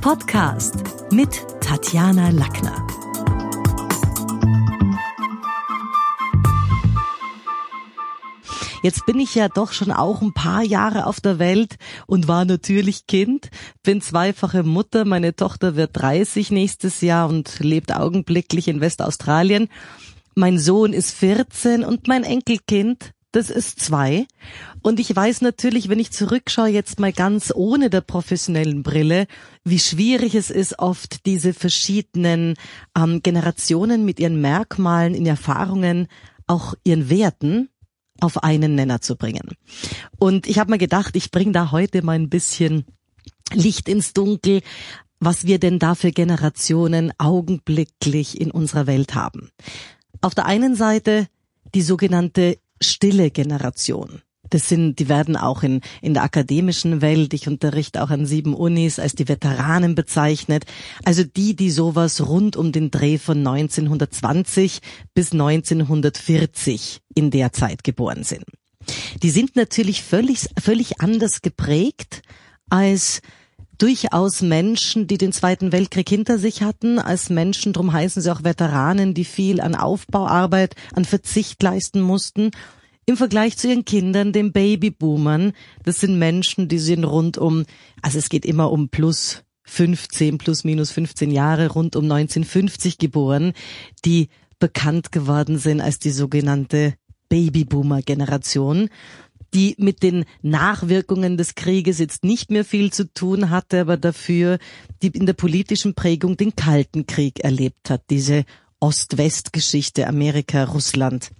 Podcast mit Tatjana Lackner. Jetzt bin ich ja doch schon auch ein paar Jahre auf der Welt und war natürlich Kind, bin zweifache Mutter, meine Tochter wird 30 nächstes Jahr und lebt augenblicklich in Westaustralien. Mein Sohn ist 14 und mein Enkelkind das ist zwei. Und ich weiß natürlich, wenn ich zurückschaue, jetzt mal ganz ohne der professionellen Brille, wie schwierig es ist, oft diese verschiedenen ähm, Generationen mit ihren Merkmalen, in Erfahrungen, auch ihren Werten auf einen Nenner zu bringen. Und ich habe mir gedacht, ich bringe da heute mal ein bisschen Licht ins Dunkel, was wir denn da für Generationen augenblicklich in unserer Welt haben. Auf der einen Seite die sogenannte stille Generation. Das sind, die werden auch in, in der akademischen Welt, ich unterrichte auch an sieben Unis, als die Veteranen bezeichnet. Also die, die sowas rund um den Dreh von 1920 bis 1940 in der Zeit geboren sind. Die sind natürlich völlig, völlig anders geprägt als durchaus Menschen, die den Zweiten Weltkrieg hinter sich hatten, als Menschen, drum heißen sie auch Veteranen, die viel an Aufbauarbeit, an Verzicht leisten mussten. Im Vergleich zu ihren Kindern, den Babyboomern, das sind Menschen, die sind rund um, also es geht immer um plus 15, plus minus 15 Jahre, rund um 1950 geboren, die bekannt geworden sind als die sogenannte Babyboomer-Generation die mit den Nachwirkungen des Krieges jetzt nicht mehr viel zu tun hatte, aber dafür die in der politischen Prägung den Kalten Krieg erlebt hat, diese Ost-West-Geschichte Amerika, Russland,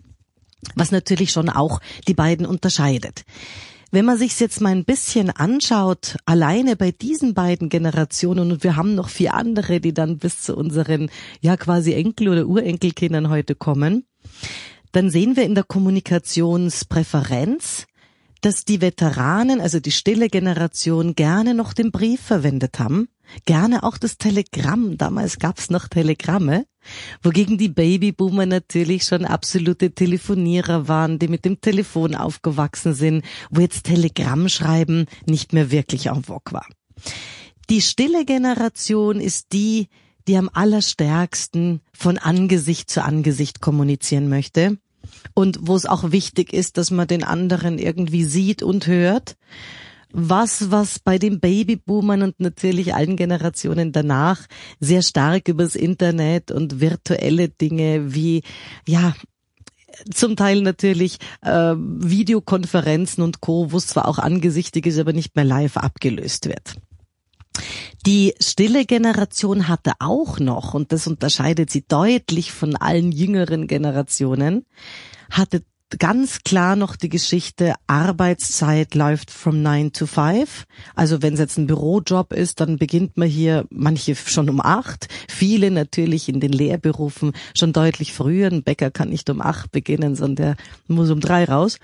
was natürlich schon auch die beiden unterscheidet. Wenn man sich jetzt mal ein bisschen anschaut, alleine bei diesen beiden Generationen, und wir haben noch vier andere, die dann bis zu unseren, ja quasi Enkel- oder Urenkelkindern heute kommen, dann sehen wir in der Kommunikationspräferenz, dass die Veteranen, also die stille Generation, gerne noch den Brief verwendet haben, gerne auch das Telegramm. Damals gab's noch Telegramme, wogegen die Babyboomer natürlich schon absolute Telefonierer waren, die mit dem Telefon aufgewachsen sind, wo jetzt Telegramm schreiben nicht mehr wirklich en vogue war. Die stille Generation ist die, die am allerstärksten von Angesicht zu Angesicht kommunizieren möchte und wo es auch wichtig ist, dass man den anderen irgendwie sieht und hört. Was, was bei den Babyboomern und natürlich allen Generationen danach sehr stark übers Internet und virtuelle Dinge wie, ja, zum Teil natürlich äh, Videokonferenzen und Co., wo es zwar auch angesichtig ist, aber nicht mehr live abgelöst wird. Die stille Generation hatte auch noch, und das unterscheidet sie deutlich von allen jüngeren Generationen, hatte ganz klar noch die Geschichte, Arbeitszeit läuft from nine to five. Also wenn es jetzt ein Bürojob ist, dann beginnt man hier manche schon um acht, viele natürlich in den Lehrberufen schon deutlich früher. Ein Bäcker kann nicht um acht beginnen, sondern der muss um drei raus.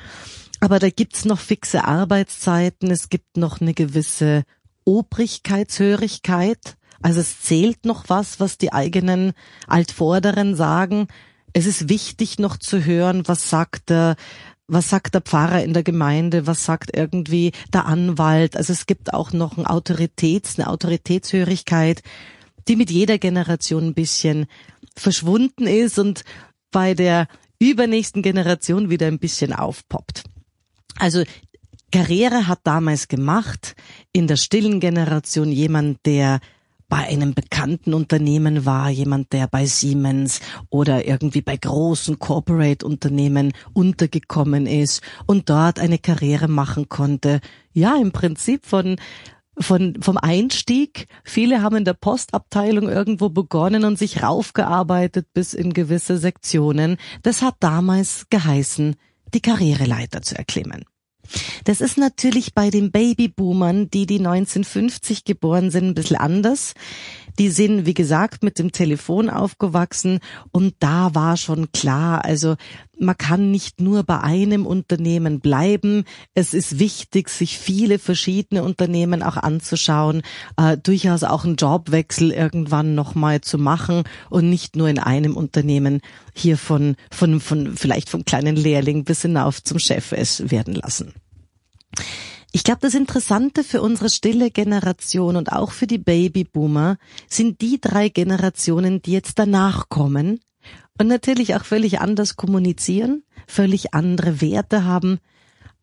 Aber da gibt's noch fixe Arbeitszeiten, es gibt noch eine gewisse Obrigkeitshörigkeit. Also es zählt noch was, was die eigenen Altvorderen sagen. Es ist wichtig noch zu hören, was sagt der, was sagt der Pfarrer in der Gemeinde, was sagt irgendwie der Anwalt. Also es gibt auch noch ein Autoritäts, eine Autoritätshörigkeit, die mit jeder Generation ein bisschen verschwunden ist und bei der übernächsten Generation wieder ein bisschen aufpoppt. Also Karriere hat damals gemacht, in der stillen Generation jemand, der bei einem bekannten Unternehmen war, jemand, der bei Siemens oder irgendwie bei großen Corporate-Unternehmen untergekommen ist und dort eine Karriere machen konnte. Ja, im Prinzip von von, vom Einstieg. Viele haben in der Postabteilung irgendwo begonnen und sich raufgearbeitet bis in gewisse Sektionen. Das hat damals geheißen, die Karriereleiter zu erklimmen. Das ist natürlich bei den Babyboomern, die die 1950 geboren sind, ein bisschen anders. Die sind, wie gesagt, mit dem Telefon aufgewachsen und da war schon klar, also man kann nicht nur bei einem Unternehmen bleiben. Es ist wichtig, sich viele verschiedene Unternehmen auch anzuschauen, äh, durchaus auch einen Jobwechsel irgendwann nochmal zu machen und nicht nur in einem Unternehmen hier von, von, von vielleicht vom kleinen Lehrling bis hinauf zum Chef es werden lassen. Ich glaube, das Interessante für unsere stille Generation und auch für die Babyboomer sind die drei Generationen, die jetzt danach kommen und natürlich auch völlig anders kommunizieren, völlig andere Werte haben.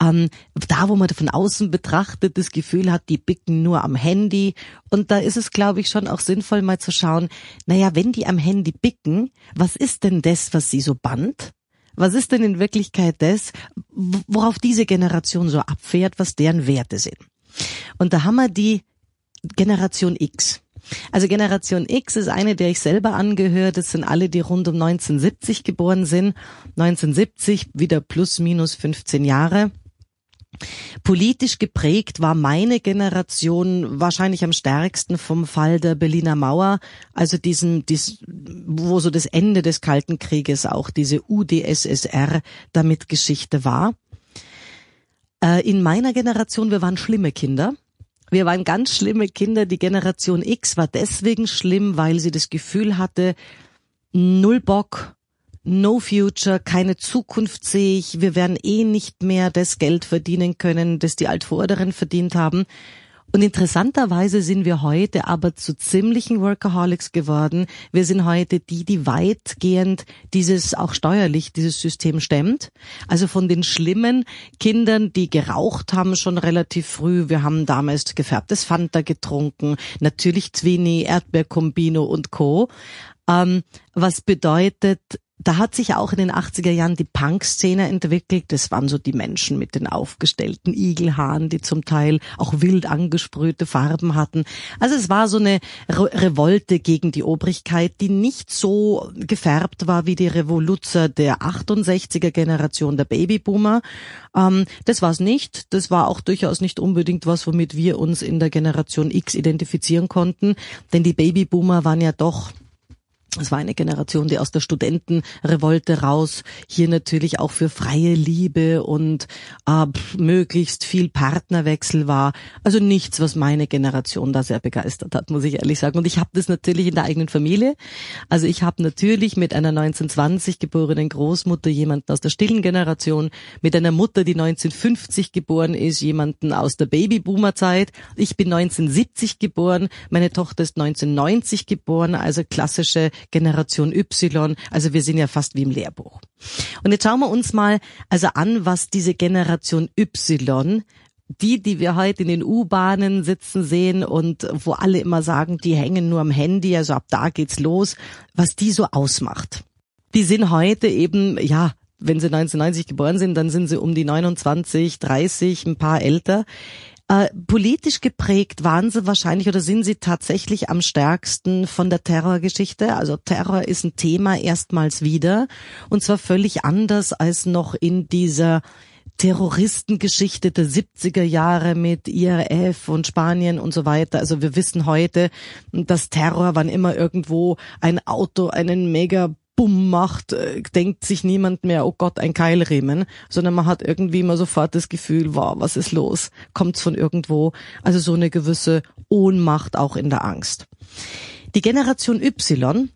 Ähm, da, wo man von außen betrachtet, das Gefühl hat, die bicken nur am Handy. Und da ist es, glaube ich, schon auch sinnvoll mal zu schauen, naja, wenn die am Handy bicken, was ist denn das, was sie so bannt? Was ist denn in Wirklichkeit das, worauf diese Generation so abfährt, was deren Werte sind? Und da haben wir die Generation X. Also Generation X ist eine, der ich selber angehöre. Das sind alle, die rund um 1970 geboren sind. 1970 wieder plus minus 15 Jahre. Politisch geprägt war meine Generation wahrscheinlich am stärksten vom Fall der Berliner Mauer, also diesen, dies, wo so das Ende des Kalten Krieges auch diese UdSSR damit Geschichte war. Äh, in meiner Generation, wir waren schlimme Kinder. Wir waren ganz schlimme Kinder. Die Generation X war deswegen schlimm, weil sie das Gefühl hatte, null Bock, no future, keine Zukunft sehe ich, wir werden eh nicht mehr das Geld verdienen können, das die Altvorderen verdient haben. Und interessanterweise sind wir heute aber zu ziemlichen Workaholics geworden. Wir sind heute die, die weitgehend dieses auch steuerlich dieses System stemmt. Also von den schlimmen Kindern, die geraucht haben schon relativ früh. Wir haben damals gefärbtes Fanta getrunken, natürlich Zwini, Erdbeerkombino und Co. Ähm, was bedeutet, da hat sich auch in den 80er Jahren die Punk-Szene entwickelt. Das waren so die Menschen mit den aufgestellten Igelhaaren, die zum Teil auch wild angesprühte Farben hatten. Also es war so eine Re Revolte gegen die Obrigkeit, die nicht so gefärbt war wie die Revoluzer der 68er Generation der Babyboomer. Ähm, das war es nicht. Das war auch durchaus nicht unbedingt was, womit wir uns in der Generation X identifizieren konnten. Denn die Babyboomer waren ja doch es war eine Generation, die aus der Studentenrevolte raus hier natürlich auch für freie Liebe und äh, möglichst viel Partnerwechsel war. Also nichts, was meine Generation da sehr begeistert hat, muss ich ehrlich sagen. Und ich habe das natürlich in der eigenen Familie. Also ich habe natürlich mit einer 1920 geborenen Großmutter jemanden aus der stillen Generation, mit einer Mutter, die 1950 geboren ist, jemanden aus der Babyboomer-Zeit. Ich bin 1970 geboren, meine Tochter ist 1990 geboren, also klassische Generation Y. Also wir sind ja fast wie im Lehrbuch. Und jetzt schauen wir uns mal also an, was diese Generation Y die, die wir heute in den U-Bahnen sitzen sehen und wo alle immer sagen, die hängen nur am Handy, also ab da geht's los, was die so ausmacht. Die sind heute eben, ja, wenn sie 1990 geboren sind, dann sind sie um die 29, 30, ein paar älter. Äh, politisch geprägt waren sie wahrscheinlich oder sind sie tatsächlich am stärksten von der Terrorgeschichte. Also Terror ist ein Thema erstmals wieder und zwar völlig anders als noch in dieser Terroristengeschichte der 70er Jahre mit IRF und Spanien und so weiter. Also wir wissen heute, dass Terror, wann immer irgendwo ein Auto einen mega Bumm macht, äh, denkt sich niemand mehr, oh Gott, ein Keilriemen, sondern man hat irgendwie immer sofort das Gefühl, wow, was ist los? Kommt's von irgendwo? Also so eine gewisse Ohnmacht auch in der Angst. Die Generation Y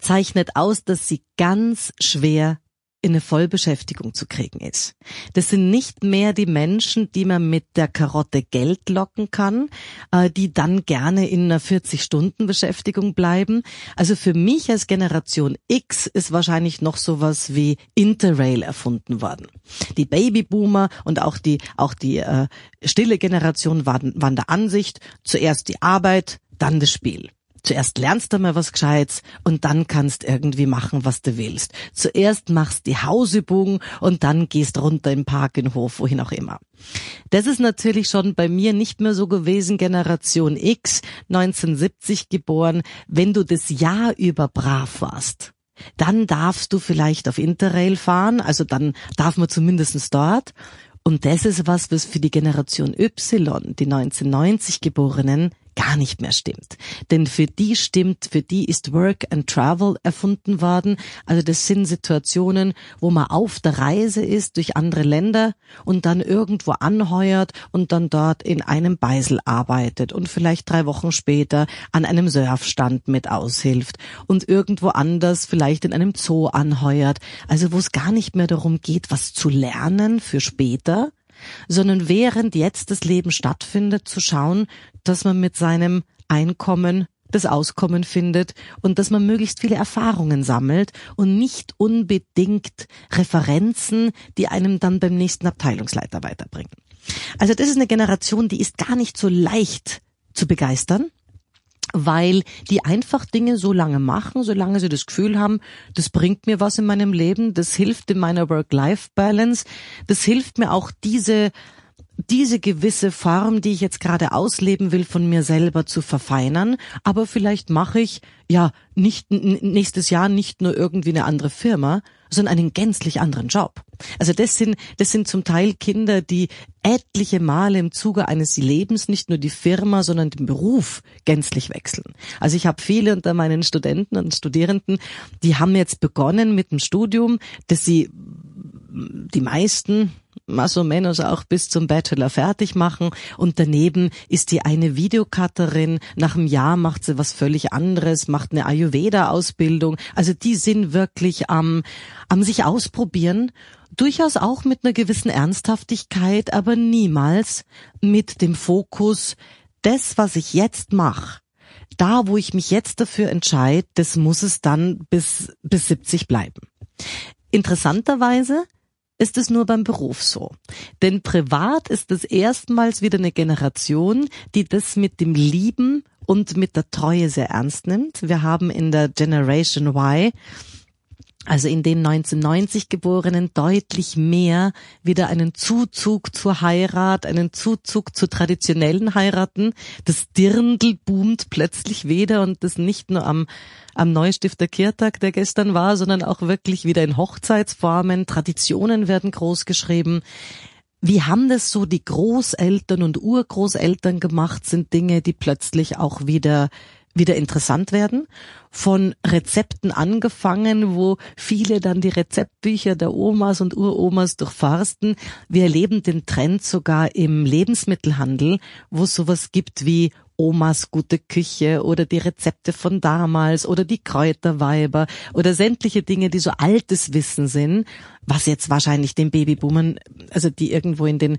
zeichnet aus, dass sie ganz schwer in eine Vollbeschäftigung zu kriegen ist. Das sind nicht mehr die Menschen, die man mit der Karotte Geld locken kann, äh, die dann gerne in einer 40-Stunden-Beschäftigung bleiben. Also für mich als Generation X ist wahrscheinlich noch sowas wie Interrail erfunden worden. Die Babyboomer und auch die, auch die äh, stille Generation waren, waren der Ansicht, zuerst die Arbeit, dann das Spiel. Zuerst lernst du mal was Gescheites und dann kannst irgendwie machen, was du willst. Zuerst machst die Hausübung und dann gehst runter im Park, in den Hof, wohin auch immer. Das ist natürlich schon bei mir nicht mehr so gewesen, Generation X, 1970 geboren, wenn du das Jahr über brav warst. Dann darfst du vielleicht auf Interrail fahren, also dann darf man zumindestens dort. Und das ist was, was für die Generation Y, die 1990 Geborenen, gar nicht mehr stimmt. Denn für die stimmt, für die ist Work and Travel erfunden worden. Also das sind Situationen, wo man auf der Reise ist durch andere Länder und dann irgendwo anheuert und dann dort in einem Beisel arbeitet und vielleicht drei Wochen später an einem Surfstand mit aushilft und irgendwo anders vielleicht in einem Zoo anheuert. Also wo es gar nicht mehr darum geht, was zu lernen für später, sondern während jetzt das Leben stattfindet, zu schauen, dass man mit seinem Einkommen das Auskommen findet und dass man möglichst viele Erfahrungen sammelt und nicht unbedingt Referenzen, die einem dann beim nächsten Abteilungsleiter weiterbringen. Also das ist eine Generation, die ist gar nicht so leicht zu begeistern weil die einfach Dinge so lange machen, solange sie das Gefühl haben, das bringt mir was in meinem Leben, das hilft in meiner Work-Life-Balance, das hilft mir auch diese diese gewisse Form, die ich jetzt gerade ausleben will, von mir selber zu verfeinern. Aber vielleicht mache ich ja nicht nächstes Jahr nicht nur irgendwie eine andere Firma, sondern einen gänzlich anderen Job. Also das sind, das sind zum Teil Kinder, die etliche Male im Zuge eines Lebens nicht nur die Firma, sondern den Beruf gänzlich wechseln. Also ich habe viele unter meinen Studenten und Studierenden, die haben jetzt begonnen mit dem Studium, dass sie die meisten más o menos auch bis zum Bachelor fertig machen und daneben ist die eine Videocutterin, nach einem Jahr macht sie was völlig anderes, macht eine Ayurveda-Ausbildung. Also die sind wirklich am, am sich ausprobieren, durchaus auch mit einer gewissen Ernsthaftigkeit, aber niemals mit dem Fokus, das, was ich jetzt mache, da, wo ich mich jetzt dafür entscheide, das muss es dann bis, bis 70 bleiben. Interessanterweise ist es nur beim Beruf so. Denn privat ist es erstmals wieder eine Generation, die das mit dem Lieben und mit der Treue sehr ernst nimmt. Wir haben in der Generation Y also in den 1990 Geborenen deutlich mehr wieder einen Zuzug zur Heirat, einen Zuzug zu traditionellen Heiraten. Das Dirndl boomt plötzlich wieder und das nicht nur am, am Neustifter Kirtag, der gestern war, sondern auch wirklich wieder in Hochzeitsformen. Traditionen werden groß geschrieben. Wie haben das so die Großeltern und Urgroßeltern gemacht, sind Dinge, die plötzlich auch wieder wieder interessant werden. Von Rezepten angefangen, wo viele dann die Rezeptbücher der Omas und Uromas durchforsten. Wir erleben den Trend sogar im Lebensmittelhandel, wo es sowas gibt wie Omas gute Küche oder die Rezepte von damals oder die Kräuterweiber oder sämtliche Dinge, die so altes Wissen sind, was jetzt wahrscheinlich den Babyboomern, also die irgendwo in den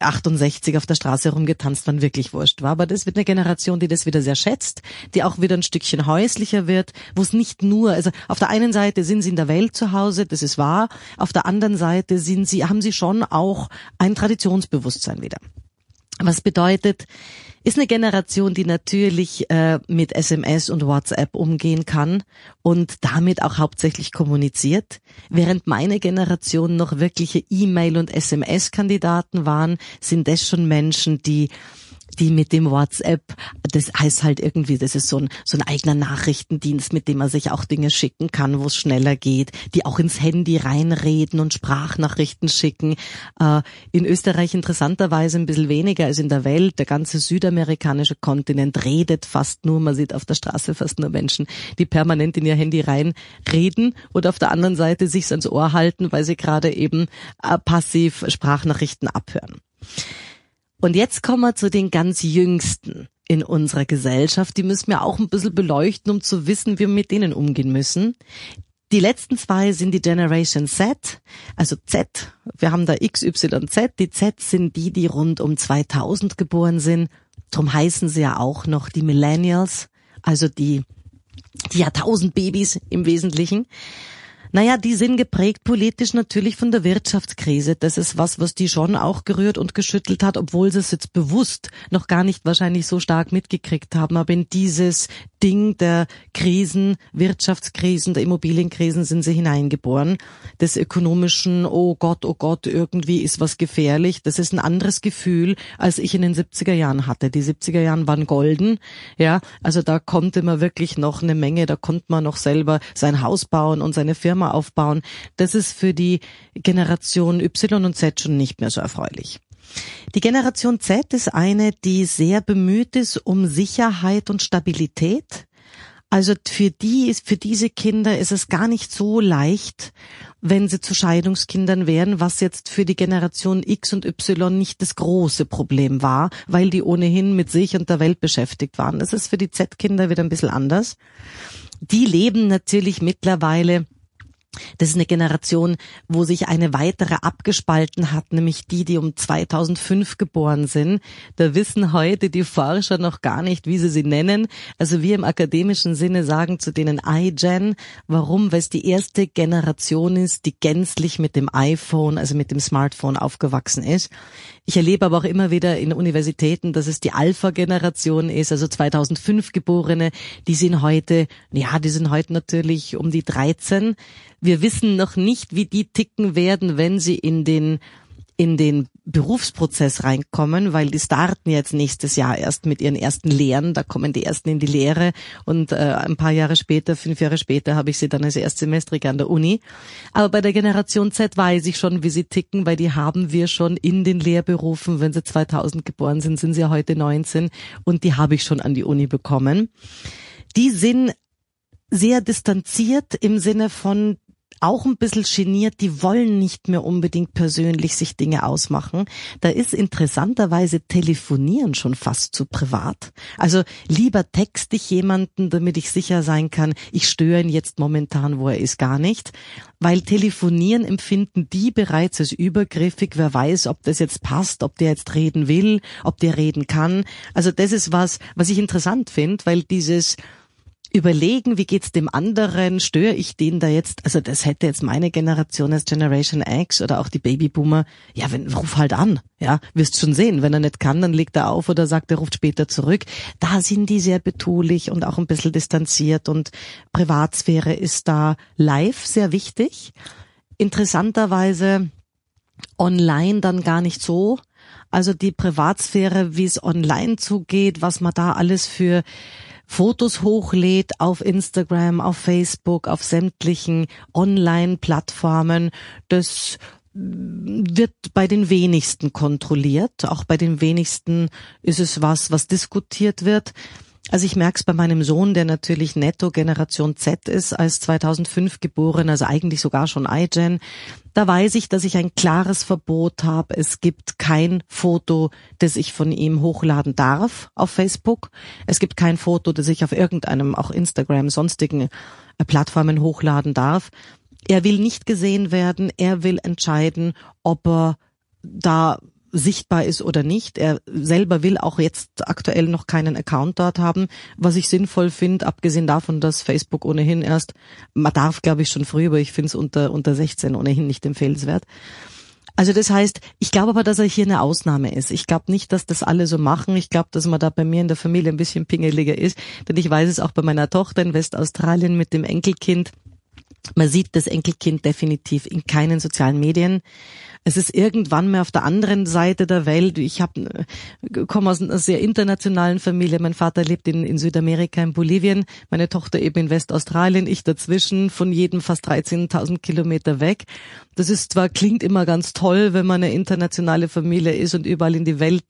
68 auf der Straße rumgetanzt waren, wirklich wurscht war. Aber das wird eine Generation, die das wieder sehr schätzt, die auch wieder ein Stückchen häuslicher wird, wo es nicht nur, also auf der einen Seite sind sie in der Welt zu Hause, das ist wahr, auf der anderen Seite sind sie, haben sie schon auch ein Traditionsbewusstsein wieder. Was bedeutet, ist eine Generation, die natürlich äh, mit SMS und WhatsApp umgehen kann und damit auch hauptsächlich kommuniziert. Während meine Generation noch wirkliche E-Mail- und SMS-Kandidaten waren, sind das schon Menschen, die die mit dem WhatsApp, das heißt halt irgendwie, das ist so ein, so ein eigener Nachrichtendienst, mit dem man sich auch Dinge schicken kann, wo es schneller geht, die auch ins Handy reinreden und Sprachnachrichten schicken. Äh, in Österreich interessanterweise ein bisschen weniger als in der Welt. Der ganze südamerikanische Kontinent redet fast nur, man sieht auf der Straße fast nur Menschen, die permanent in ihr Handy reinreden oder auf der anderen Seite sich ans Ohr halten, weil sie gerade eben äh, passiv Sprachnachrichten abhören. Und jetzt kommen wir zu den ganz Jüngsten in unserer Gesellschaft. Die müssen wir auch ein bisschen beleuchten, um zu wissen, wie wir mit denen umgehen müssen. Die letzten zwei sind die Generation Z, also Z. Wir haben da X, Y, Z. Die Z sind die, die rund um 2000 geboren sind. Drum heißen sie ja auch noch die Millennials, also die, die Jahrtausendbabys im Wesentlichen. Naja, die sind geprägt politisch natürlich von der Wirtschaftskrise. Das ist was, was die schon auch gerührt und geschüttelt hat, obwohl sie es jetzt bewusst noch gar nicht wahrscheinlich so stark mitgekriegt haben. Aber in dieses Ding der Krisen, Wirtschaftskrisen, der Immobilienkrisen sind sie hineingeboren. Des ökonomischen, oh Gott, oh Gott, irgendwie ist was gefährlich. Das ist ein anderes Gefühl, als ich in den 70er Jahren hatte. Die 70er Jahren waren golden. Ja, also da konnte man wirklich noch eine Menge, da konnte man noch selber sein Haus bauen und seine Firma Firma aufbauen, das ist für die Generation Y und Z schon nicht mehr so erfreulich. Die Generation Z ist eine, die sehr bemüht ist um Sicherheit und Stabilität. Also für die ist, für diese Kinder ist es gar nicht so leicht, wenn sie zu Scheidungskindern wären, was jetzt für die Generation X und Y nicht das große Problem war, weil die ohnehin mit sich und der Welt beschäftigt waren. Das ist für die Z-Kinder wieder ein bisschen anders. Die leben natürlich mittlerweile Das ist eine Generation, wo sich eine weitere abgespalten hat, nämlich die, die um 2005 geboren sind. Da wissen heute die Forscher noch gar nicht, wie sie sie nennen. Also wir im akademischen Sinne sagen zu denen iGen. Warum? Weil es die erste Generation ist, die gänzlich mit dem iPhone, also mit dem Smartphone aufgewachsen ist. Ich erlebe aber auch immer wieder in Universitäten, dass es die Alpha-Generation ist, also 2005 Geborene. Die sind heute, ja, die sind heute natürlich um die 13. Wir wissen noch nicht, wie die ticken werden, wenn sie in den in den Berufsprozess reinkommen, weil die starten jetzt nächstes Jahr erst mit ihren ersten Lehren, da kommen die ersten in die Lehre und äh, ein paar Jahre später, fünf Jahre später, habe ich sie dann als Erstsemestrige an der Uni. Aber bei der Generation Z weiß ich schon, wie sie ticken, weil die haben wir schon in den Lehrberufen, wenn sie 2000 geboren sind, sind sie ja heute 19 und die habe ich schon an die Uni bekommen. Die sind sehr distanziert im Sinne von, auch ein bisschen geniert, die wollen nicht mehr unbedingt persönlich sich Dinge ausmachen. Da ist interessanterweise Telefonieren schon fast zu privat. Also lieber texte ich jemanden, damit ich sicher sein kann, ich störe ihn jetzt momentan, wo er ist, gar nicht. Weil Telefonieren empfinden die bereits als übergriffig. Wer weiß, ob das jetzt passt, ob der jetzt reden will, ob der reden kann. Also das ist was, was ich interessant finde, weil dieses überlegen, wie geht's dem anderen, störe ich den da jetzt, also das hätte jetzt meine Generation als Generation X oder auch die Babyboomer, ja, wenn, ruf halt an, ja, wirst schon sehen, wenn er nicht kann, dann legt er auf oder sagt, er ruft später zurück. Da sind die sehr betulich und auch ein bisschen distanziert und Privatsphäre ist da live sehr wichtig. Interessanterweise online dann gar nicht so. Also die Privatsphäre, wie es online zugeht, was man da alles für Fotos hochlädt auf Instagram, auf Facebook, auf sämtlichen Online-Plattformen, das wird bei den wenigsten kontrolliert. Auch bei den wenigsten ist es was, was diskutiert wird. Also ich merke es bei meinem Sohn, der natürlich netto Generation Z ist, als 2005 geboren, also eigentlich sogar schon iGen. Da weiß ich, dass ich ein klares Verbot habe. Es gibt kein Foto, das ich von ihm hochladen darf auf Facebook. Es gibt kein Foto, das ich auf irgendeinem, auch Instagram, sonstigen äh, Plattformen hochladen darf. Er will nicht gesehen werden. Er will entscheiden, ob er da sichtbar ist oder nicht. Er selber will auch jetzt aktuell noch keinen Account dort haben, was ich sinnvoll finde, abgesehen davon, dass Facebook ohnehin erst, man darf glaube ich schon früh, aber ich finde es unter, unter 16 ohnehin nicht empfehlenswert. Also das heißt, ich glaube aber, dass er hier eine Ausnahme ist. Ich glaube nicht, dass das alle so machen. Ich glaube, dass man da bei mir in der Familie ein bisschen pingeliger ist, denn ich weiß es auch bei meiner Tochter in Westaustralien mit dem Enkelkind. Man sieht das Enkelkind definitiv in keinen sozialen Medien. Es ist irgendwann mal auf der anderen Seite der Welt. Ich komme aus einer sehr internationalen Familie. Mein Vater lebt in, in Südamerika, in Bolivien, meine Tochter eben in Westaustralien, ich dazwischen, von jedem fast 13.000 Kilometer weg. Das ist zwar klingt immer ganz toll, wenn man eine internationale Familie ist und überall in die Welt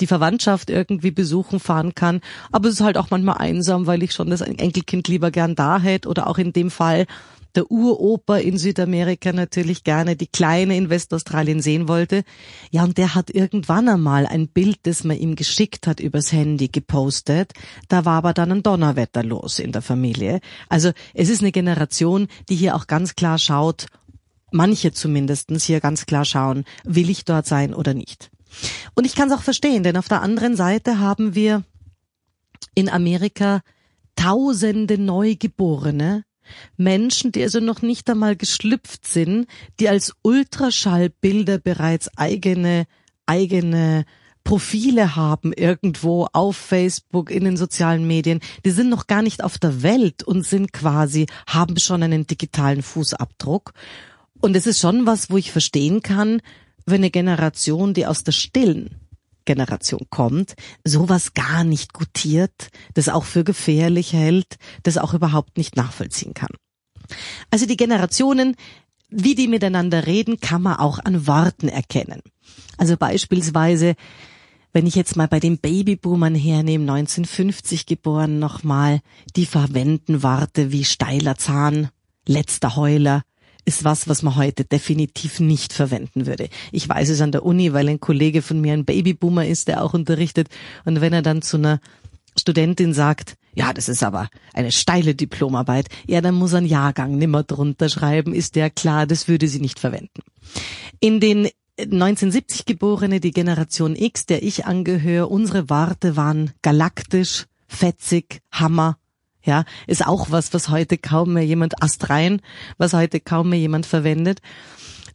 die Verwandtschaft irgendwie besuchen fahren kann, aber es ist halt auch manchmal einsam, weil ich schon das Enkelkind lieber gern da hätte oder auch in dem Fall der Uroper in Südamerika natürlich gerne die Kleine in Westaustralien sehen wollte. Ja, und der hat irgendwann einmal ein Bild, das man ihm geschickt hat, übers Handy gepostet. Da war aber dann ein Donnerwetter los in der Familie. Also es ist eine Generation, die hier auch ganz klar schaut, manche zumindestens hier ganz klar schauen, will ich dort sein oder nicht. Und ich kann es auch verstehen, denn auf der anderen Seite haben wir in Amerika tausende Neugeborene, Menschen, die also noch nicht einmal geschlüpft sind, die als Ultraschallbilder bereits eigene, eigene Profile haben irgendwo auf Facebook, in den sozialen Medien, die sind noch gar nicht auf der Welt und sind quasi, haben schon einen digitalen Fußabdruck. Und es ist schon was, wo ich verstehen kann, wenn eine Generation, die aus der Stillen Generation kommt, sowas gar nicht gutiert, das auch für gefährlich hält, das auch überhaupt nicht nachvollziehen kann. Also die Generationen, wie die miteinander reden, kann man auch an Worten erkennen. Also beispielsweise, wenn ich jetzt mal bei den Babyboomern hernehme, 1950 geboren nochmal, die verwenden Worte wie steiler Zahn, letzter Heuler, ist was, was man heute definitiv nicht verwenden würde. Ich weiß es an der Uni, weil ein Kollege von mir ein Babyboomer ist, der auch unterrichtet. Und wenn er dann zu einer Studentin sagt, Ja, das ist aber eine steile Diplomarbeit. Ja, dann muss ein Jahrgang nimmer drunter schreiben, ist der klar, das würde sie nicht verwenden. In den 1970 Geborene, die Generation X, der ich angehöre, unsere Warte waren galaktisch, fetzig, Hammer. Ja, ist auch was, was heute kaum mehr jemand astrein, was heute kaum mehr jemand verwendet.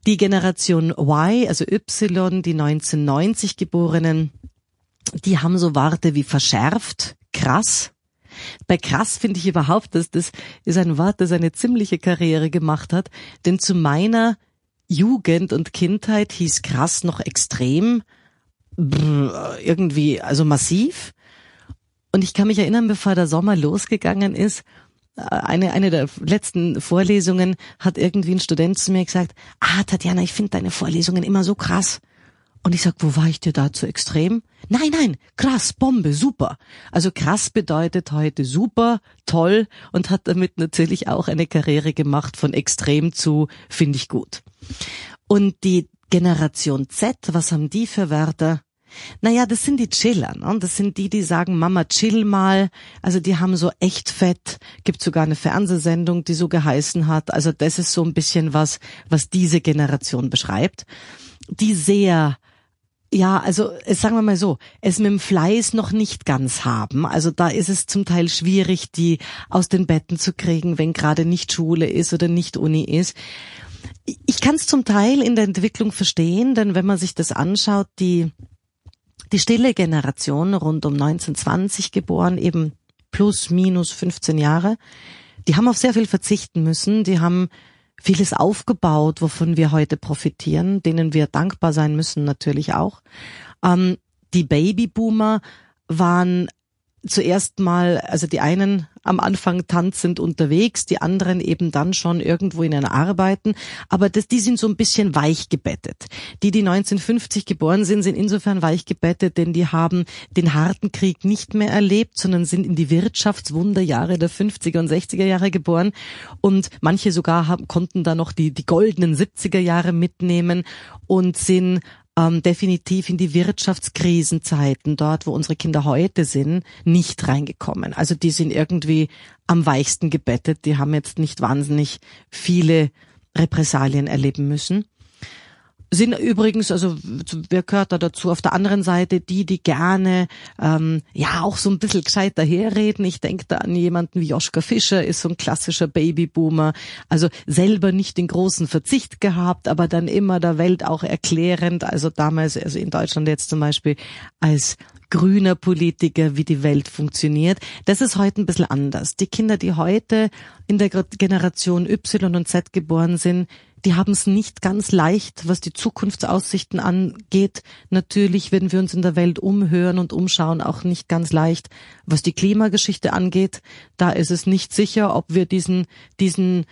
Die Generation Y, also Y, die 1990 Geborenen, die haben so Worte wie verschärft, krass. Bei krass finde ich überhaupt, dass das ist ein Wort, das eine ziemliche Karriere gemacht hat, denn zu meiner Jugend und Kindheit hieß krass noch extrem, irgendwie, also massiv. Und ich kann mich erinnern, bevor der Sommer losgegangen ist, eine, eine der letzten Vorlesungen hat irgendwie ein Student zu mir gesagt, ah, Tatjana, ich finde deine Vorlesungen immer so krass. Und ich sag, wo war ich dir da zu extrem? Nein, nein, krass, Bombe, super. Also krass bedeutet heute super, toll und hat damit natürlich auch eine Karriere gemacht von extrem zu finde ich gut. Und die Generation Z, was haben die für Wörter? Naja, das sind die Chiller, ne? Das sind die, die sagen, Mama, chill mal. Also die haben so echt fett. Gibt sogar eine Fernsehsendung, die so geheißen hat. Also das ist so ein bisschen was, was diese Generation beschreibt. Die sehr ja, also sagen wir mal so, es mit dem Fleiß noch nicht ganz haben. Also da ist es zum Teil schwierig, die aus den Betten zu kriegen, wenn gerade nicht Schule ist oder nicht Uni ist. Ich kann es zum Teil in der Entwicklung verstehen, denn wenn man sich das anschaut, die die stille Generation rund um 1920 geboren, eben plus minus 15 Jahre, die haben auf sehr viel verzichten müssen, die haben vieles aufgebaut, wovon wir heute profitieren, denen wir dankbar sein müssen natürlich auch. Ähm, die Babyboomer waren zuerst mal, also die einen am Anfang tanzend unterwegs, die anderen eben dann schon irgendwo in den Arbeiten, aber das, die sind so ein bisschen weich gebettet. Die, die 1950 geboren sind, sind insofern weich gebettet, denn die haben den harten Krieg nicht mehr erlebt, sondern sind in die Wirtschaftswunderjahre der 50er und 60er Jahre geboren und manche sogar haben, konnten da noch die, die goldenen 70er Jahre mitnehmen und sind ähm, definitiv in die Wirtschaftskrisenzeiten, dort wo unsere Kinder heute sind, nicht reingekommen. Also die sind irgendwie am weichsten gebettet, die haben jetzt nicht wahnsinnig viele Repressalien erleben müssen sind übrigens, also wer gehört da dazu? Auf der anderen Seite die, die gerne ähm, ja auch so ein bisschen gescheit daherreden. Ich denke da an jemanden wie Joschka Fischer, ist so ein klassischer Babyboomer. Also selber nicht den großen Verzicht gehabt, aber dann immer der Welt auch erklärend. Also damals, also in Deutschland jetzt zum Beispiel als grüner Politiker, wie die Welt funktioniert. Das ist heute ein bisschen anders. Die Kinder, die heute in der Generation Y und Z geboren sind, die haben es nicht ganz leicht, was die Zukunftsaussichten angeht. Natürlich, wenn wir uns in der Welt umhören und umschauen, auch nicht ganz leicht, was die Klimageschichte angeht. Da ist es nicht sicher, ob wir diesen, diesen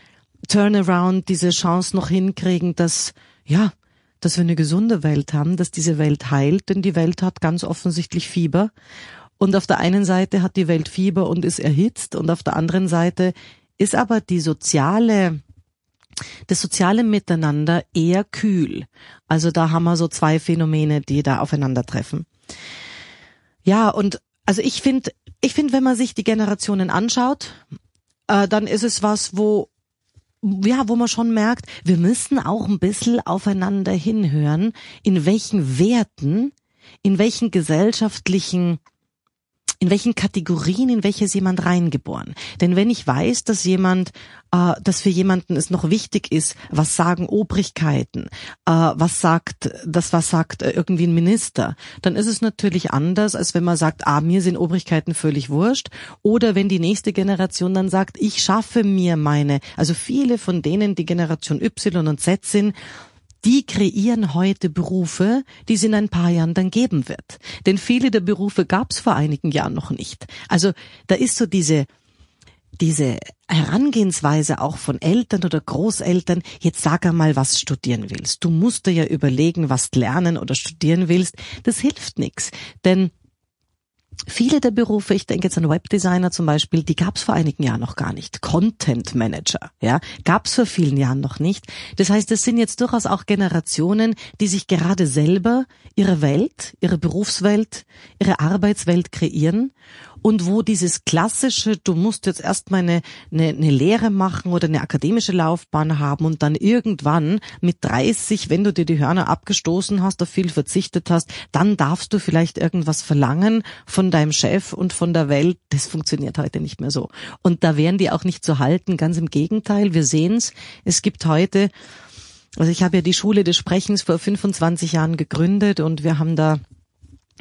Turnaround, diese Chance noch hinkriegen, dass, ja, dass wir eine gesunde Welt haben, dass diese Welt heilt, denn die Welt hat ganz offensichtlich Fieber. Und auf der einen Seite hat die Welt Fieber und ist erhitzt und auf der anderen Seite ist aber die soziale das soziale Miteinander eher kühl. Also da haben wir so zwei Phänomene, die da aufeinandertreffen. Ja, und also ich finde, ich finde, wenn man sich die Generationen anschaut, äh, dann ist es was, wo ja, wo man schon merkt, wir müssen auch ein bisschen aufeinander hinhören, in welchen Werten, in welchen gesellschaftlichen in welchen Kategorien, in welche ist jemand reingeboren. Denn wenn ich weiß, dass jemand, äh, dass für jemanden es noch wichtig ist, was sagen Obrigkeiten, äh, was sagt, das was sagt äh, irgendwie ein Minister, dann ist es natürlich anders, als wenn man sagt, ah, mir sind Obrigkeiten völlig wurscht. Oder wenn die nächste Generation dann sagt, ich schaffe mir meine, also viele von denen, die Generation Y und Z sind, die kreieren heute Berufe, die es in ein paar Jahren dann geben wird. Denn viele der Berufe gab es vor einigen Jahren noch nicht. Also da ist so diese diese Herangehensweise auch von Eltern oder Großeltern, jetzt sag einmal, was studieren willst. Du musst dir ja überlegen, was lernen oder studieren willst. Das hilft nichts. Denn Viele der Berufe, ich denke jetzt an Webdesigner zum Beispiel, die gab es vor einigen Jahren noch gar nicht. Content Manager, ja, gab es vor vielen Jahren noch nicht. Das heißt, es sind jetzt durchaus auch Generationen, die sich gerade selber ihre Welt, ihre Berufswelt, ihre Arbeitswelt kreieren und wo dieses klassische, du musst jetzt erstmal eine, eine, eine Lehre machen oder eine akademische Laufbahn haben und dann irgendwann mit 30, wenn du dir die Hörner abgestoßen hast, auf viel verzichtet hast, dann darfst du vielleicht irgendwas verlangen von deinem Chef und von der Welt. Das funktioniert heute nicht mehr so. Und da wären die auch nicht zu halten, ganz im Gegenteil. Wir sehen's. Es gibt heute also ich habe ja die Schule des Sprechens vor 25 Jahren gegründet und wir haben da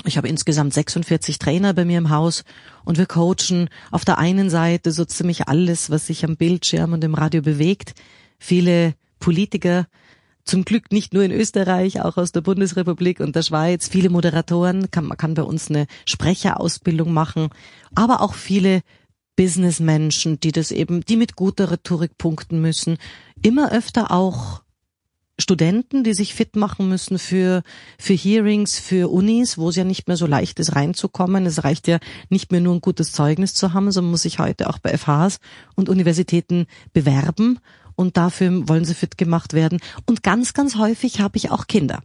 ich habe insgesamt 46 Trainer bei mir im Haus und wir coachen. Auf der einen Seite so ziemlich alles, was sich am Bildschirm und im Radio bewegt. Viele Politiker, zum Glück nicht nur in Österreich, auch aus der Bundesrepublik und der Schweiz, viele Moderatoren, kann, man kann bei uns eine Sprecherausbildung machen, aber auch viele Businessmenschen, die das eben, die mit guter Rhetorik punkten müssen, immer öfter auch Studenten, die sich fit machen müssen für, für Hearings, für Unis, wo es ja nicht mehr so leicht ist, reinzukommen. Es reicht ja nicht mehr nur ein gutes Zeugnis zu haben, sondern muss sich heute auch bei FHs und Universitäten bewerben. Und dafür wollen sie fit gemacht werden. Und ganz, ganz häufig habe ich auch Kinder.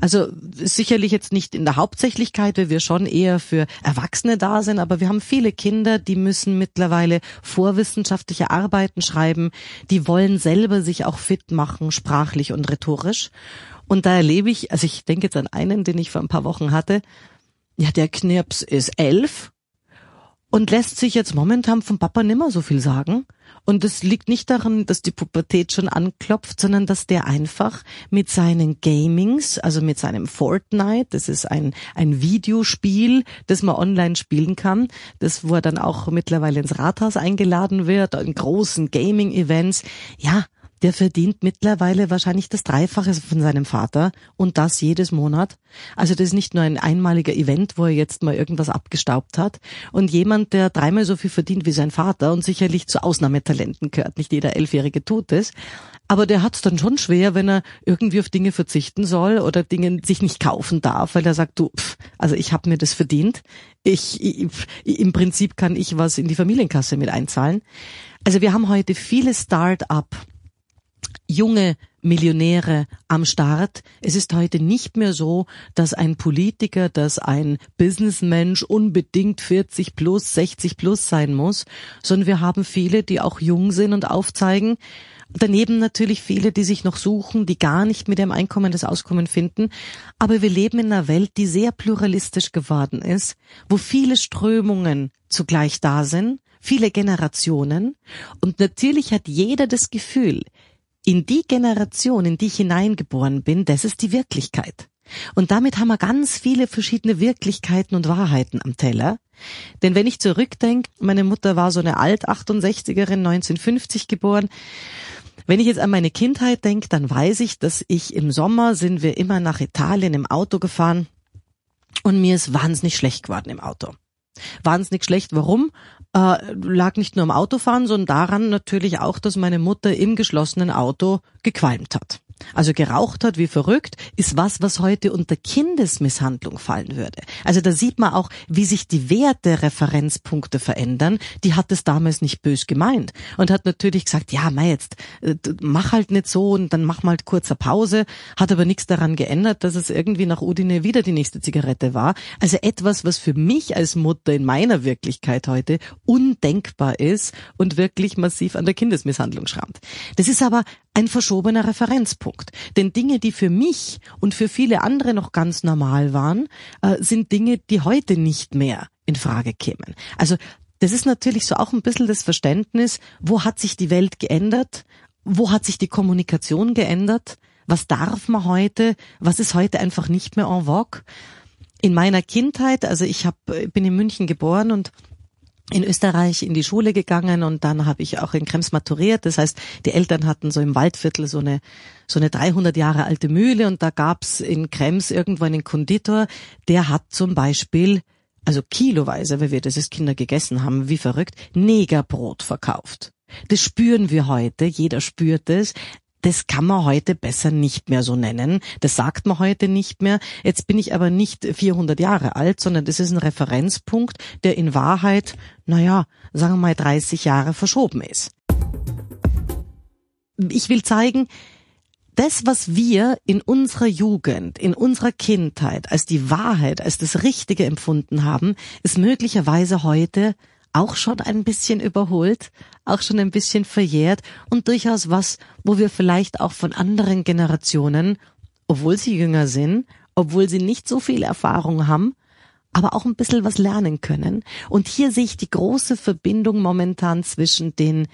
Also sicherlich jetzt nicht in der Hauptsächlichkeit, weil wir schon eher für Erwachsene da sind, aber wir haben viele Kinder, die müssen mittlerweile vorwissenschaftliche Arbeiten schreiben, die wollen selber sich auch fit machen, sprachlich und rhetorisch. Und da erlebe ich, also ich denke jetzt an einen, den ich vor ein paar Wochen hatte, ja, der Knirps ist elf und lässt sich jetzt momentan vom Papa nimmer so viel sagen. Und es liegt nicht daran, dass die Pubertät schon anklopft, sondern dass der einfach mit seinen Gamings, also mit seinem Fortnite, das ist ein, ein Videospiel, das man online spielen kann, das, wo er dann auch mittlerweile ins Rathaus eingeladen wird, in großen Gaming-Events, ja, der verdient mittlerweile wahrscheinlich das Dreifache von seinem Vater und das jedes Monat. Also das ist nicht nur ein einmaliger Event, wo er jetzt mal irgendwas abgestaubt hat. Und jemand, der dreimal so viel verdient wie sein Vater und sicherlich zu Ausnahmetalenten gehört, nicht jeder Elfjährige tut es, aber der hat es dann schon schwer, wenn er irgendwie auf Dinge verzichten soll oder Dinge sich nicht kaufen darf, weil er sagt, du, pff, also ich habe mir das verdient. Ich, ich, im Prinzip kann ich was in die Familienkasse mit einzahlen. Also wir haben heute viele Start-up junge Millionäre am Start. Es ist heute nicht mehr so, dass ein Politiker, dass ein Businessmensch unbedingt 40 plus, 60 plus sein muss, sondern wir haben viele, die auch jung sind und aufzeigen. Daneben natürlich viele, die sich noch suchen, die gar nicht mit dem Einkommen das Auskommen finden. Aber wir leben in einer Welt, die sehr pluralistisch geworden ist, wo viele Strömungen zugleich da sind, viele Generationen. Und natürlich hat jeder das Gefühl, in die Generation, in die ich hineingeboren bin, das ist die Wirklichkeit. Und damit haben wir ganz viele verschiedene Wirklichkeiten und Wahrheiten am Teller. Denn wenn ich zurückdenke, meine Mutter war so eine Alt-68erin, 1950 geboren. Wenn ich jetzt an meine Kindheit denke, dann weiß ich, dass ich im Sommer sind wir immer nach Italien im Auto gefahren und mir ist wahnsinnig schlecht geworden im Auto. Wahnsinnig schlecht. Warum? Äh, lag nicht nur am Autofahren, sondern daran natürlich auch, dass meine Mutter im geschlossenen Auto gequalmt hat also geraucht hat wie verrückt, ist was, was heute unter Kindesmisshandlung fallen würde. Also da sieht man auch, wie sich die Werte Referenzpunkte verändern. Die hat es damals nicht bös gemeint und hat natürlich gesagt, ja, mei, jetzt äh, mach halt nicht so und dann mach mal halt kurzer Pause, hat aber nichts daran geändert, dass es irgendwie nach Udine wieder die nächste Zigarette war. Also etwas, was für mich als Mutter in meiner Wirklichkeit heute undenkbar ist und wirklich massiv an der Kindesmisshandlung schrammt. Das ist aber ein verschobener Referenzpunkt. Denn Dinge, die für mich und für viele andere noch ganz normal waren, äh, sind Dinge, die heute nicht mehr in Frage kämen. Also das ist natürlich so auch ein bisschen das Verständnis, wo hat sich die Welt geändert, wo hat sich die Kommunikation geändert, was darf man heute, was ist heute einfach nicht mehr en vogue. In meiner Kindheit, also ich hab, bin in München geboren und in Österreich in die Schule gegangen und dann habe ich auch in Krems maturiert. Das heißt, die Eltern hatten so im Waldviertel so eine so eine 300 Jahre alte Mühle und da gab's in Krems irgendwo einen Konditor, der hat zum Beispiel also kiloweise, weil wir das als Kinder gegessen haben, wie verrückt, Negerbrot verkauft. Das spüren wir heute, jeder spürt es das kann man heute besser nicht mehr so nennen. Das sagt man heute nicht mehr. Jetzt bin ich aber nicht 400 Jahre alt, sondern das ist ein Referenzpunkt, der in Wahrheit, naja, sagen wir mal 30 Jahre verschoben ist. Ich will zeigen, das, was wir in unserer Jugend, in unserer Kindheit als die Wahrheit, als das Richtige empfunden haben, ist möglicherweise heute auch schon ein bisschen überholt, auch schon ein bisschen verjährt und durchaus was, wo wir vielleicht auch von anderen Generationen, obwohl sie jünger sind, obwohl sie nicht so viel Erfahrung haben, aber auch ein bisschen was lernen können. Und hier sehe ich die große Verbindung momentan zwischen den,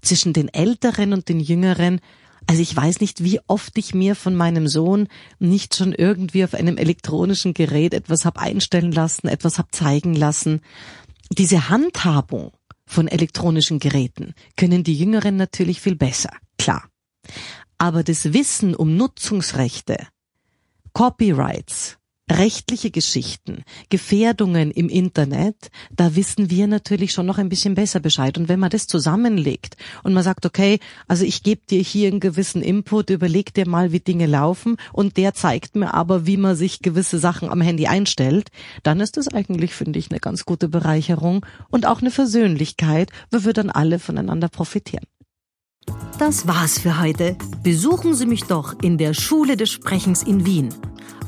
zwischen den Älteren und den Jüngeren. Also ich weiß nicht, wie oft ich mir von meinem Sohn nicht schon irgendwie auf einem elektronischen Gerät etwas hab einstellen lassen, etwas hab zeigen lassen diese Handhabung von elektronischen Geräten können die Jüngeren natürlich viel besser, klar. Aber das Wissen um Nutzungsrechte, Copyrights, rechtliche Geschichten, Gefährdungen im Internet, da wissen wir natürlich schon noch ein bisschen besser Bescheid. Und wenn man das zusammenlegt und man sagt, okay, also ich gebe dir hier einen gewissen Input, überleg dir mal, wie Dinge laufen und der zeigt mir aber, wie man sich gewisse Sachen am Handy einstellt, dann ist das eigentlich, finde ich, eine ganz gute Bereicherung und auch eine Versöhnlichkeit, wo wir dann alle voneinander profitieren. Das war's für heute. Besuchen Sie mich doch in der Schule des Sprechens in Wien